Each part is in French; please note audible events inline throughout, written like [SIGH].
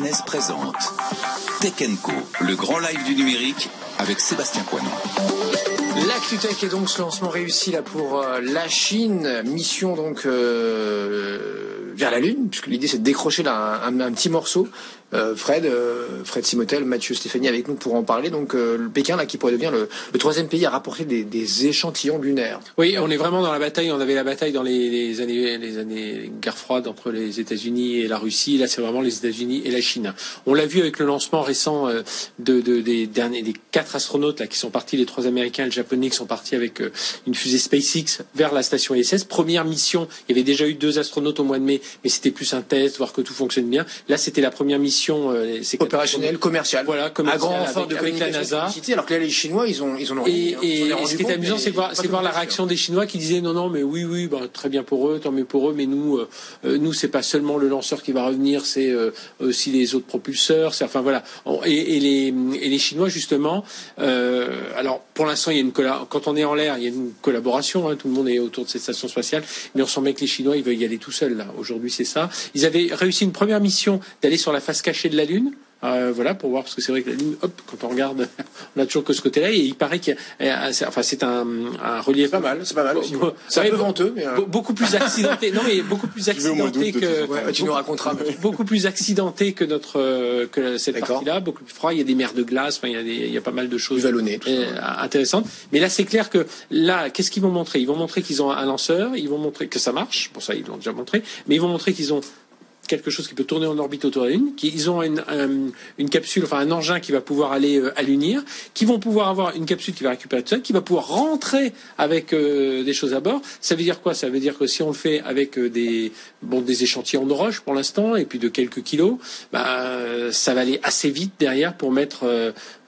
Business présente Tech Co, le grand live du numérique avec Sébastien Coinon. L'actu tech est donc ce lancement réussi là pour euh, la Chine, mission donc euh, vers la Lune, puisque l'idée c'est de décrocher là un, un- un petit morceau. Euh, Fred, euh, Fred Simotel, Mathieu Stéphanie avec nous pour en parler. Donc euh, le Pékin là qui pourrait devenir le, le troisième pays à rapporter des, des échantillons lunaires. Oui, on est vraiment dans la bataille. On avait la bataille dans les, les années, les années guerre froide entre les États-Unis et la Russie. Là, c'est vraiment les États-Unis et la Chine. On l'a vu avec le lancement récent euh, de, de- des derniers, des quatre astronautes là qui sont partis, les trois Américains et le Japonais qui sont partis avec euh, une fusée SpaceX vers la station ISS. Première mission. Il y avait déjà eu deux astronautes au mois de mai, mais c'était plus un test, voir que tout fonctionne bien. Là, c'était la première mission. euh, ces quatre Opérationnel, commercial, Voilà, à commercial, grand avec- de avec la NASA. publicité, alors que là les Chinois ils ont ils en ont rien Et, hein. Ils et- est et ce qui est amusant, c'est voir, voir la réaction des Chinois qui disaient non, non, mais oui, oui, bah, très bien pour eux, tant mieux pour eux, mais nous, nous, c'est pas seulement le lanceur qui va revenir, c'est aussi les autres propulseurs. Enfin voilà. Et, les, et les Chinois justement. euh, alors pour l'instant, il y a une quand on est en l'air, il y a une collaboration. hein, tout le monde est autour de cette station spatiale, mais on sent bien que les Chinois, ils veulent y aller tout seuls là. Aujourd'hui, c'est ça. Ils avaient réussi une première mission d'aller sur la face cachée de la Lune. Euh, voilà pour voir parce que c'est vrai que la Lune, hop, quand on regarde, [LAUGHS] on a toujours que ce côté-là et il paraît qu'il y a, c'est- enfin c'est un, un relief C'est pas mal, c'est pas mal C'est un peu venteux, mais, euh, be- beaucoup plus accidenté. non mais beaucoup plus accidenté que. Ouais, tu nous raconteras. [LAUGHS] beaucoup plus accidenté que notre euh, que cette partie-là, beaucoup plus froid. Il y a des mers de glace, enfin, il y a des, il y a pas mal de choses vallonné, tout ça. euh, intéressantes. Mais là, c'est clair que là, qu'est-ce qu'ils vont montrer? Ils vont montrer qu'ils ont un lanceur, ils vont montrer que ça marche. Pour ça, ils l'ont déjà montré. Mais ils vont montrer qu'ils ont quelque chose qui peut tourner en orbite autour de la Lune, qu'ils ont une, un- une capsule, enfin un engin qui va pouvoir aller euh, à l'unir, qui vont pouvoir avoir une capsule qui va récupérer tout ça, qui va pouvoir rentrer avec euh, des choses à bord. Ça veut dire quoi? Ça veut dire que si on le fait avec euh, des bon des échantillons de roche pour l'instant et puis de quelques kilos, bah, ça va aller assez vite derrière pour mettre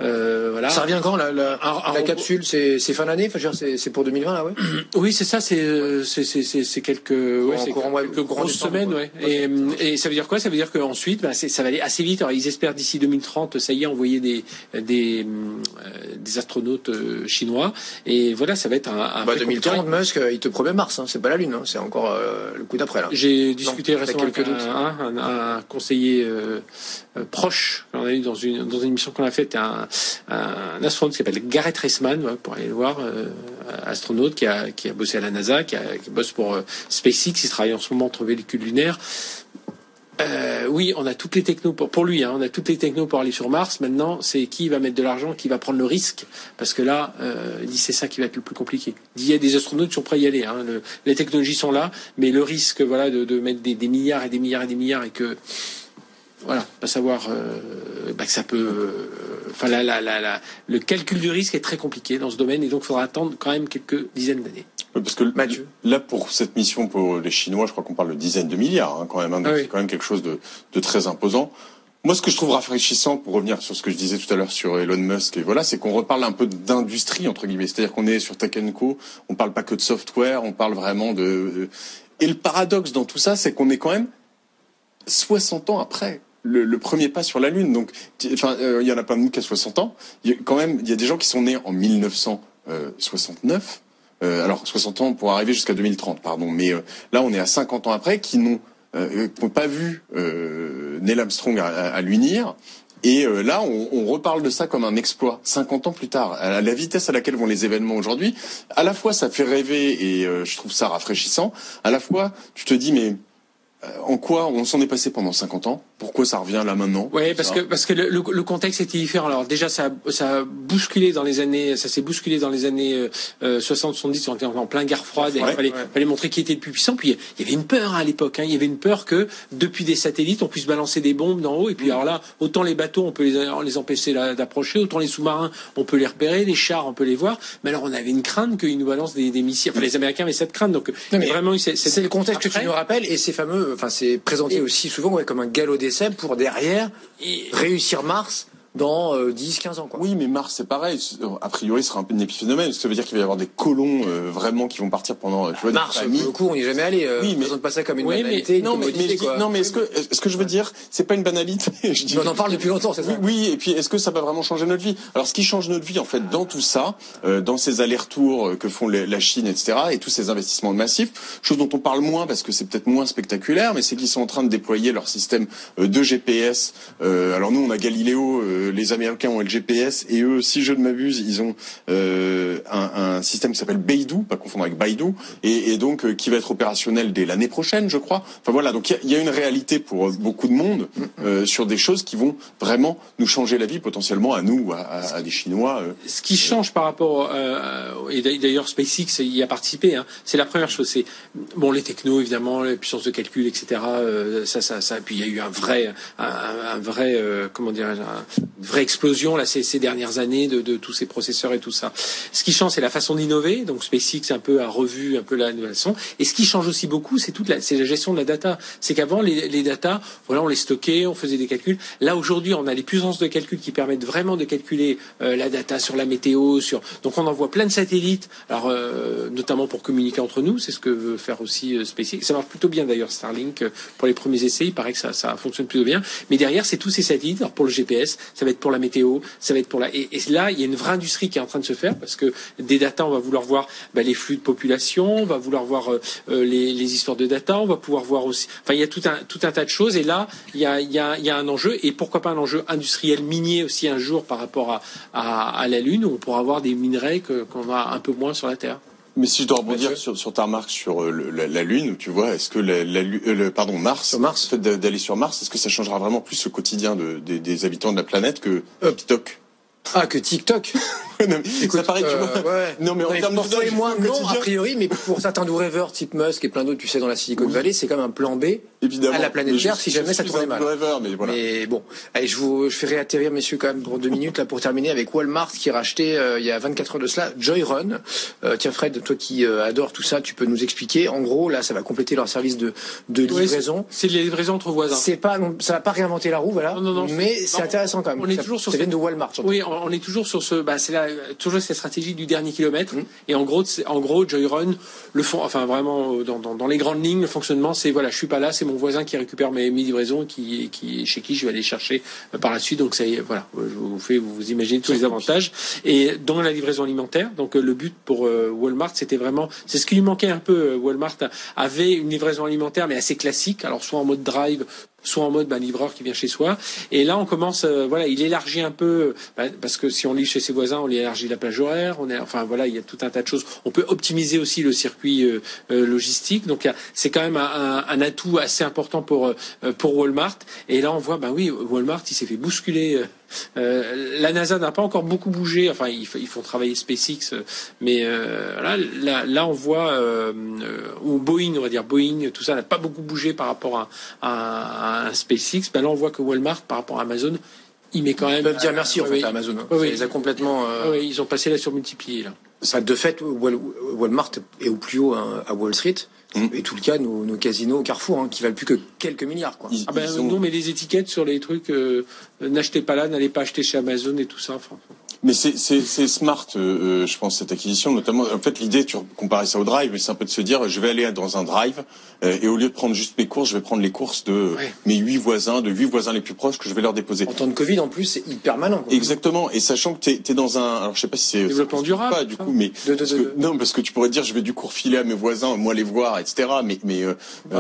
voilà. Ça revient quand la, la, Un- un la robot- capsule C'est fin d'année? Enfin, c'est pour 2020 là, ouais. Oui, c'est ça, c'est quelques ouais, quelques courant grosses semaines, ouais. ouais. Et, et ça veut dire quoi? Ça veut dire qu'ensuite, bah, c'est- ça va aller assez vite. Alors, ils espèrent d'ici 2030, ça y est, envoyer des des euh, des astronautes euh, chinois. Et voilà, ça va être un, un Bah vrai 2030, concurrent. Musk, euh, il te promet Mars, hein, c'est pas la Lune, hein, c'est encore euh, le coup d'après là. J'ai discuté Non, récemment avec un, conseiller proche. On a eu dans une dans une émission qu'on a faite un, un astronaute qui s'appelle Gareth Reisman, pour aller le voir, astronaute qui a qui a bossé à la NASA, qui, a, qui bosse pour SpaceX, il travaille en ce moment entre véhicules lunaires. Euh, oui, on a toutes les technos pour, lui, hein, on a toutes les technos pour aller sur Mars. Maintenant, c'est qui va mettre de l'argent, qui va prendre le risque, parce que là, euh, c'est ça qui va être le plus compliqué. Il y a des astronautes qui sont prêts à y aller. Hein, le- les technologies sont là, mais le risque, voilà, de, mettre des, milliards et des milliards et des milliards et que, voilà, pas savoir euh, bah, que ça peut. Enfin, le calcul du risque est très compliqué dans ce domaine, et donc il faudra attendre quand même quelques dizaines d'années. Parce que Mathieu. là, pour cette mission pour les Chinois, je crois qu'on parle de dizaines de milliards hein, quand même. hein, Ah oui. C'est quand même quelque chose de, de très imposant. Moi, ce que je trouve rafraîchissant, pour revenir sur ce que je disais tout à l'heure sur Elon Musk, et voilà, c'est qu'on reparle un peu d'industrie entre guillemets. C'est-à-dire qu'on est sur Tech Co. On parle pas que de software, on parle vraiment de. Et le paradoxe dans tout ça, c'est qu'on est quand même 60 ans après le, le premier pas sur la Lune. Donc, enfin, euh, il y en a pas de nous qui a 60 ans. Il y a quand même, il y a des gens qui sont nés en 1969. Euh, alors 60 ans pour arriver jusqu'à 2030, pardon. Mais euh, là, on est à 50 ans après, qui n'ont euh, n'ont pas vu euh, Neil Armstrong à, à, l'unir. Et euh, là, on, on reparle de ça comme un exploit. 50 ans plus tard, à la vitesse à laquelle vont les événements aujourd'hui, à la fois ça fait rêver et euh, je trouve ça rafraîchissant. À la fois, tu te dis mais euh, en quoi on s'en est passé pendant 50 ans? Pourquoi ça revient là maintenant Oui, parce que parce que le, le- le contexte était différent. Alors déjà, ça, a- ça a bousculé dans les années, ça s'est bousculé dans les années euh, 60-70, on était en plein guerre froide. et il Ouais, fallait, ouais. fallait montrer qui était le plus puissant. Puis il y avait une peur hein, à l'époque. Hein. Il y avait une peur que depuis des satellites, on puisse balancer des bombes d'en haut. Et puis alors là, autant les bateaux, on peut les, les empêcher d'approcher, autant les sous-marins, on peut les repérer, les chars, on peut les voir. Mais alors on avait une crainte qu'ils nous balancent des, des missiles. Enfin, les Américains avaient cette crainte. Donc mais vraiment C'est le contexte que Après, tu nous rappelles et c'est fameux, enfin c'est présenté Et- aussi souvent ouais, comme un galop pour derrière et- réussir Mars dans euh, 10-15 ans. Quoi. Oui, mais Mars, c'est pareil. A priori, ce sera un peu un épiphénomène. Ça veut dire qu'il va y avoir des colons euh, vraiment qui vont partir pendant, tu vois, Mars, pour le coup, on n'y est jamais allé. Euh, Oui, mais- mais présente pas ça comme une Oui, banalité, Non, mais, quoi. non, mais est-ce que, ce que je veux dire, c'est pas une banalité. [LAUGHS] je dis, on en parle depuis longtemps, c'est Oui, ça oui, et puis est-ce que ça va vraiment changer notre vie? Alors, ce qui change notre vie, en fait, dans tout ça, euh, dans ces allers-retours euh, que font les- la Chine, etc., et tous ces investissements massifs, chose dont on parle moins parce que c'est peut-être moins spectaculaire, mais c'est qu'ils sont en train de déployer leur système euh, de GPS. Euh, alors nous, on a Galileo, euh, les Américains ont le GPS, et eux, si je ne m'abuse, ils ont euh, un, un système qui s'appelle Beidou, pas confondre avec Baidu, et, et donc euh, qui va être opérationnel dès l'année prochaine, je crois. Enfin voilà, donc il y a- il y, a une réalité pour euh, beaucoup de monde euh, sur des choses qui vont vraiment nous changer la vie potentiellement à nous, ou à, à- à des Chinois. euh. ce qui change par rapport euh, et d'ailleurs SpaceX y a participé hein, c'est la première chose c'est bon les technos évidemment les puissances de calcul etc euh, ça ça ça puis il y a eu un vrai un, un vrai euh, comment dirais une vraie explosion là ces, ces dernières années de, de tous ces processeurs et tout ça. Ce qui change c'est la façon d'innover. Donc SpaceX un peu a revu un peu la façon et ce qui change aussi beaucoup c'est toute la c'est la gestion de la data. C'est qu'avant les, les data voilà on les stockait on faisait des calculs. Là aujourd'hui on a les puissances de calcul qui permettent vraiment de calculer euh, la data sur la météo sur donc on envoie plein de satellites. Alors euh, notamment pour communiquer entre nous c'est ce que veut faire aussi euh, SpaceX. Ça marche plutôt bien d'ailleurs Starlink euh, pour les premiers essais. Il paraît que ça, ça fonctionne plutôt bien. Mais derrière c'est tous ces satellites. Alors pour le GPS va être pour la météo ça va être pour la et, là il y a une vraie industrie qui est en train de se faire parce que des data on va vouloir voir bah, les flux de population on va vouloir voir euh, euh, les, histoires de data on va pouvoir voir aussi enfin il y a tout un tas de choses et là il y a un enjeu et pourquoi pas un enjeu industriel minier aussi un jour par rapport à la lune où on pourra avoir des minerais qu'on a un peu moins sur la terre Mais si je dois rebondir sur, sur ta remarque sur euh, le- la, la Lune, tu vois, est-ce que la, euh, le, pardon Mars, Sur Mars. le fait d'a- d'aller sur Mars, est-ce que ça changera vraiment plus le quotidien de, des, des habitants de la planète que Euh, TikTok? Ah, que TikTok? [LAUGHS] [LAUGHS] Mais ça paraît, tu Euh, vois. ouais. Non, mais en termes d'usage et moi, non, a priori, mais pour certains do rêveurs type Musk et plein d'autres, tu sais, dans la Silicon Oui. Valley, c'est comme un plan B Évidemment. à la planète Terre si jamais ça tournait un mal. rêveur, mais voilà. Mais bon, allez, je vous, je fais réatterrir, messieurs, quand même, pour deux minutes, là, pour terminer, avec Walmart, qui a racheté, euh, il y a 24 heures de cela, Joyrun. Euh, tiens, Fred, toi qui euh, adore tout ça, tu peux nous expliquer. En gros, là, ça va compléter leur service de, de livraison. c'est c'est les livraisons entre voisins c'est pas, non, ça va pas réinventer la roue, voilà. Non, non, non, mais c'est- intéressant quand même. on est ça, toujours sur ça ce- vient de Walmart. Oui, on, on est toujours sur ce, bah, c'est la, toujours cette stratégie du dernier kilomètre. Mm. Et en gros, en gros, Joyrun, le fond, enfin vraiment euh, dans, dans, dans les grandes lignes, le fonctionnement, c'est voilà, je suis pas là, c'est mon voisin qui récupère mes, mes livraisons, qui, qui, chez qui je vais aller chercher euh, par la suite. Donc ça, y est, voilà, je vous fais, vous, imaginez tous les avantages. Et dans la livraison alimentaire, donc euh, le but pour euh, Walmart, c'était vraiment, c'est ce qui lui manquait un peu. euh, Walmart avait une livraison alimentaire, mais assez classique. Alors soit en mode drive, soit en mode bah, livreur qui vient chez soi. Et là, on commence, euh, voilà, il élargit un peu, bah, parce que si on livre chez ses voisins, on élargit la plage horaire. On est, enfin voilà, il y a tout un tas de choses. On peut optimiser aussi le circuit euh, euh, logistique. Donc c'est quand même un, un- atout assez important pour euh, pour Walmart. Et là, on voit, bah oui, Walmart, il s'est fait bousculer. Euh, la NASA n'a pas encore beaucoup bougé. Enfin, ils, font travailler SpaceX, euh, mais euh, là, là, là, on voit euh, ou Boeing, on va dire Boeing, tout ça n'a pas beaucoup bougé par rapport à, à, à SpaceX. Ben là, on voit que Walmart, par rapport à Amazon, il met quand même. Ils peuvent dire merci, en fait, à Amazon. hein. Oui, oui. Ça les a complètement, Oui, ils ont passé la surmultipliée là. Ça, de fait, Wal- Walmart est au plus haut hein, à Wall Street. Mm. Et tout le cas, nos, nos casinos au Carrefour, hein, qui valent plus que quelques milliards, quoi. Ils- Ah ben ils ont- non, mais les étiquettes sur les trucs, euh, n'achetez pas là, n'allez pas acheter chez Amazon et tout ça. Enfin, Mais c'est smart, euh, euh, je pense cette acquisition, notamment. En fait, l'idée, tu comparais ça au drive, mais c'est un peu de se dire, je vais aller dans un drive euh, et au lieu de prendre juste mes courses, je vais prendre les courses de mes huit voisins, de huit voisins les plus proches que je vais leur déposer. En temps de Covid, en plus, c'est hyper malin. Quoi. Exactement. Et sachant que t'es es dans un, alors je sais pas si c'est Développement durable, pas du coup, mais De- de- parce de- que- de- non, parce que tu pourrais dire, je vais du coup refiler à mes voisins, moi les voir, etc. Mais mais euh, euh,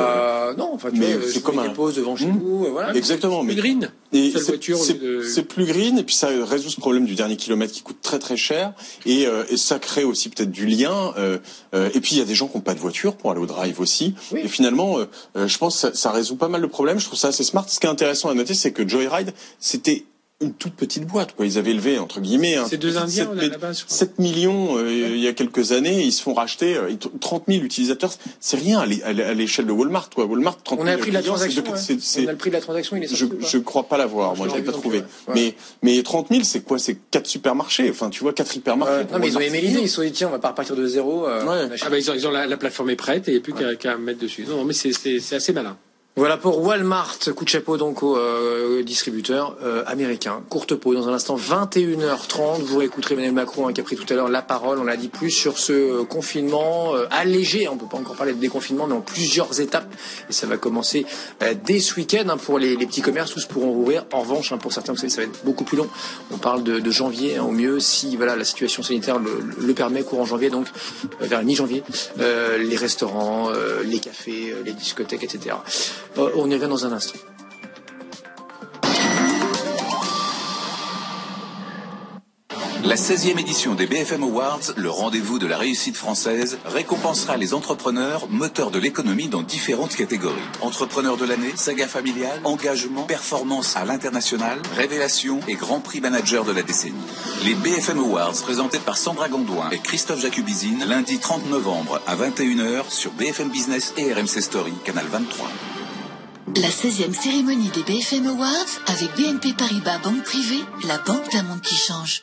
Euh, non, enfin, tu mais vois, c'est je comme mets un- devant chez Mm. vous, euh, voilà. exactement. Mais les green. Et Seule c'est- de- plus green et puis ça résout ce problème du dernier kilomètre qui coûte très très cher et, euh, et ça crée aussi peut-être du lien. euh, euh, et puis il y a des gens qui n'ont pas de voiture pour aller au drive aussi. Oui. Et finalement, euh, euh, je pense que ça, ça résout pas mal de problèmes. Je trouve ça assez smart. Ce qui est intéressant à noter, c'est que Joyride, c'était une toute petite boîte. Quoi. Ils avaient levé entre guillemets. tout deux petit Indiens, 7 là, là-bas, je crois. 7 millions euh, il y a quelques années, ils se font racheter euh, 30 000 utilisateurs. C'est rien à l'é- à l'é- à l'échelle de Walmart. Quoi. Walmart, 30 On 000 a pris la transaction. de- ouais. c'est- c'est- On a le prix de la transaction, il est je, sorti je crois pas l'avoir. Moi, je l'ai pas trouvé. ouais. Mais mais 30 000, c'est quoi? C'est quatre supermarchés. Enfin, tu vois, quatre hypermarchés. Ouais, non, mais ils ont aimé l'idée. Ils se sont dit, tiens, on va pas repartir de zéro. euh, Ouais. Ah bah ils ont, ils ont la, la plateforme est prête et il n'y a plus qu'à qu'à mettre dessus. Non, mais c'est assez malin. Voilà pour Walmart. Coup de chapeau donc au euh, distributeur euh, américain. Courte pause dans un instant, 21h30. Vous réécouterez Emmanuel Macron hein, qui a pris tout à l'heure la parole. On l'a dit plus sur ce euh, confinement allégé. On peut pas encore parler de déconfinement, mais en plusieurs étapes. Et ça va commencer dès ce week-end hein, pour les, petits commerces. Tous pourront rouvrir. En revanche, hein, pour certains, vous savez, ça va être beaucoup plus long. On parle de, janvier au mieux si voilà la situation sanitaire le, le permet courant janvier, donc vers mi-janvier. Les restaurants, les cafés, les discothèques, etc. Euh, on y revient dans un instant. La 16e édition des BFM Awards, le rendez-vous de la réussite française, récompensera les entrepreneurs moteurs de l'économie dans différentes catégories. Entrepreneur de l'année, saga familiale, engagement, performance à l'international, révélation et grand prix manager de la décennie. Les BFM Awards présentés par Sandra Gondouin et Christophe Jacubizine lundi 30 novembre à 21h sur BFM Business et RMC Story, canal 23. La 16e cérémonie des BFM Awards avec BNP Paribas Banque Privée, la banque d'un monde qui change.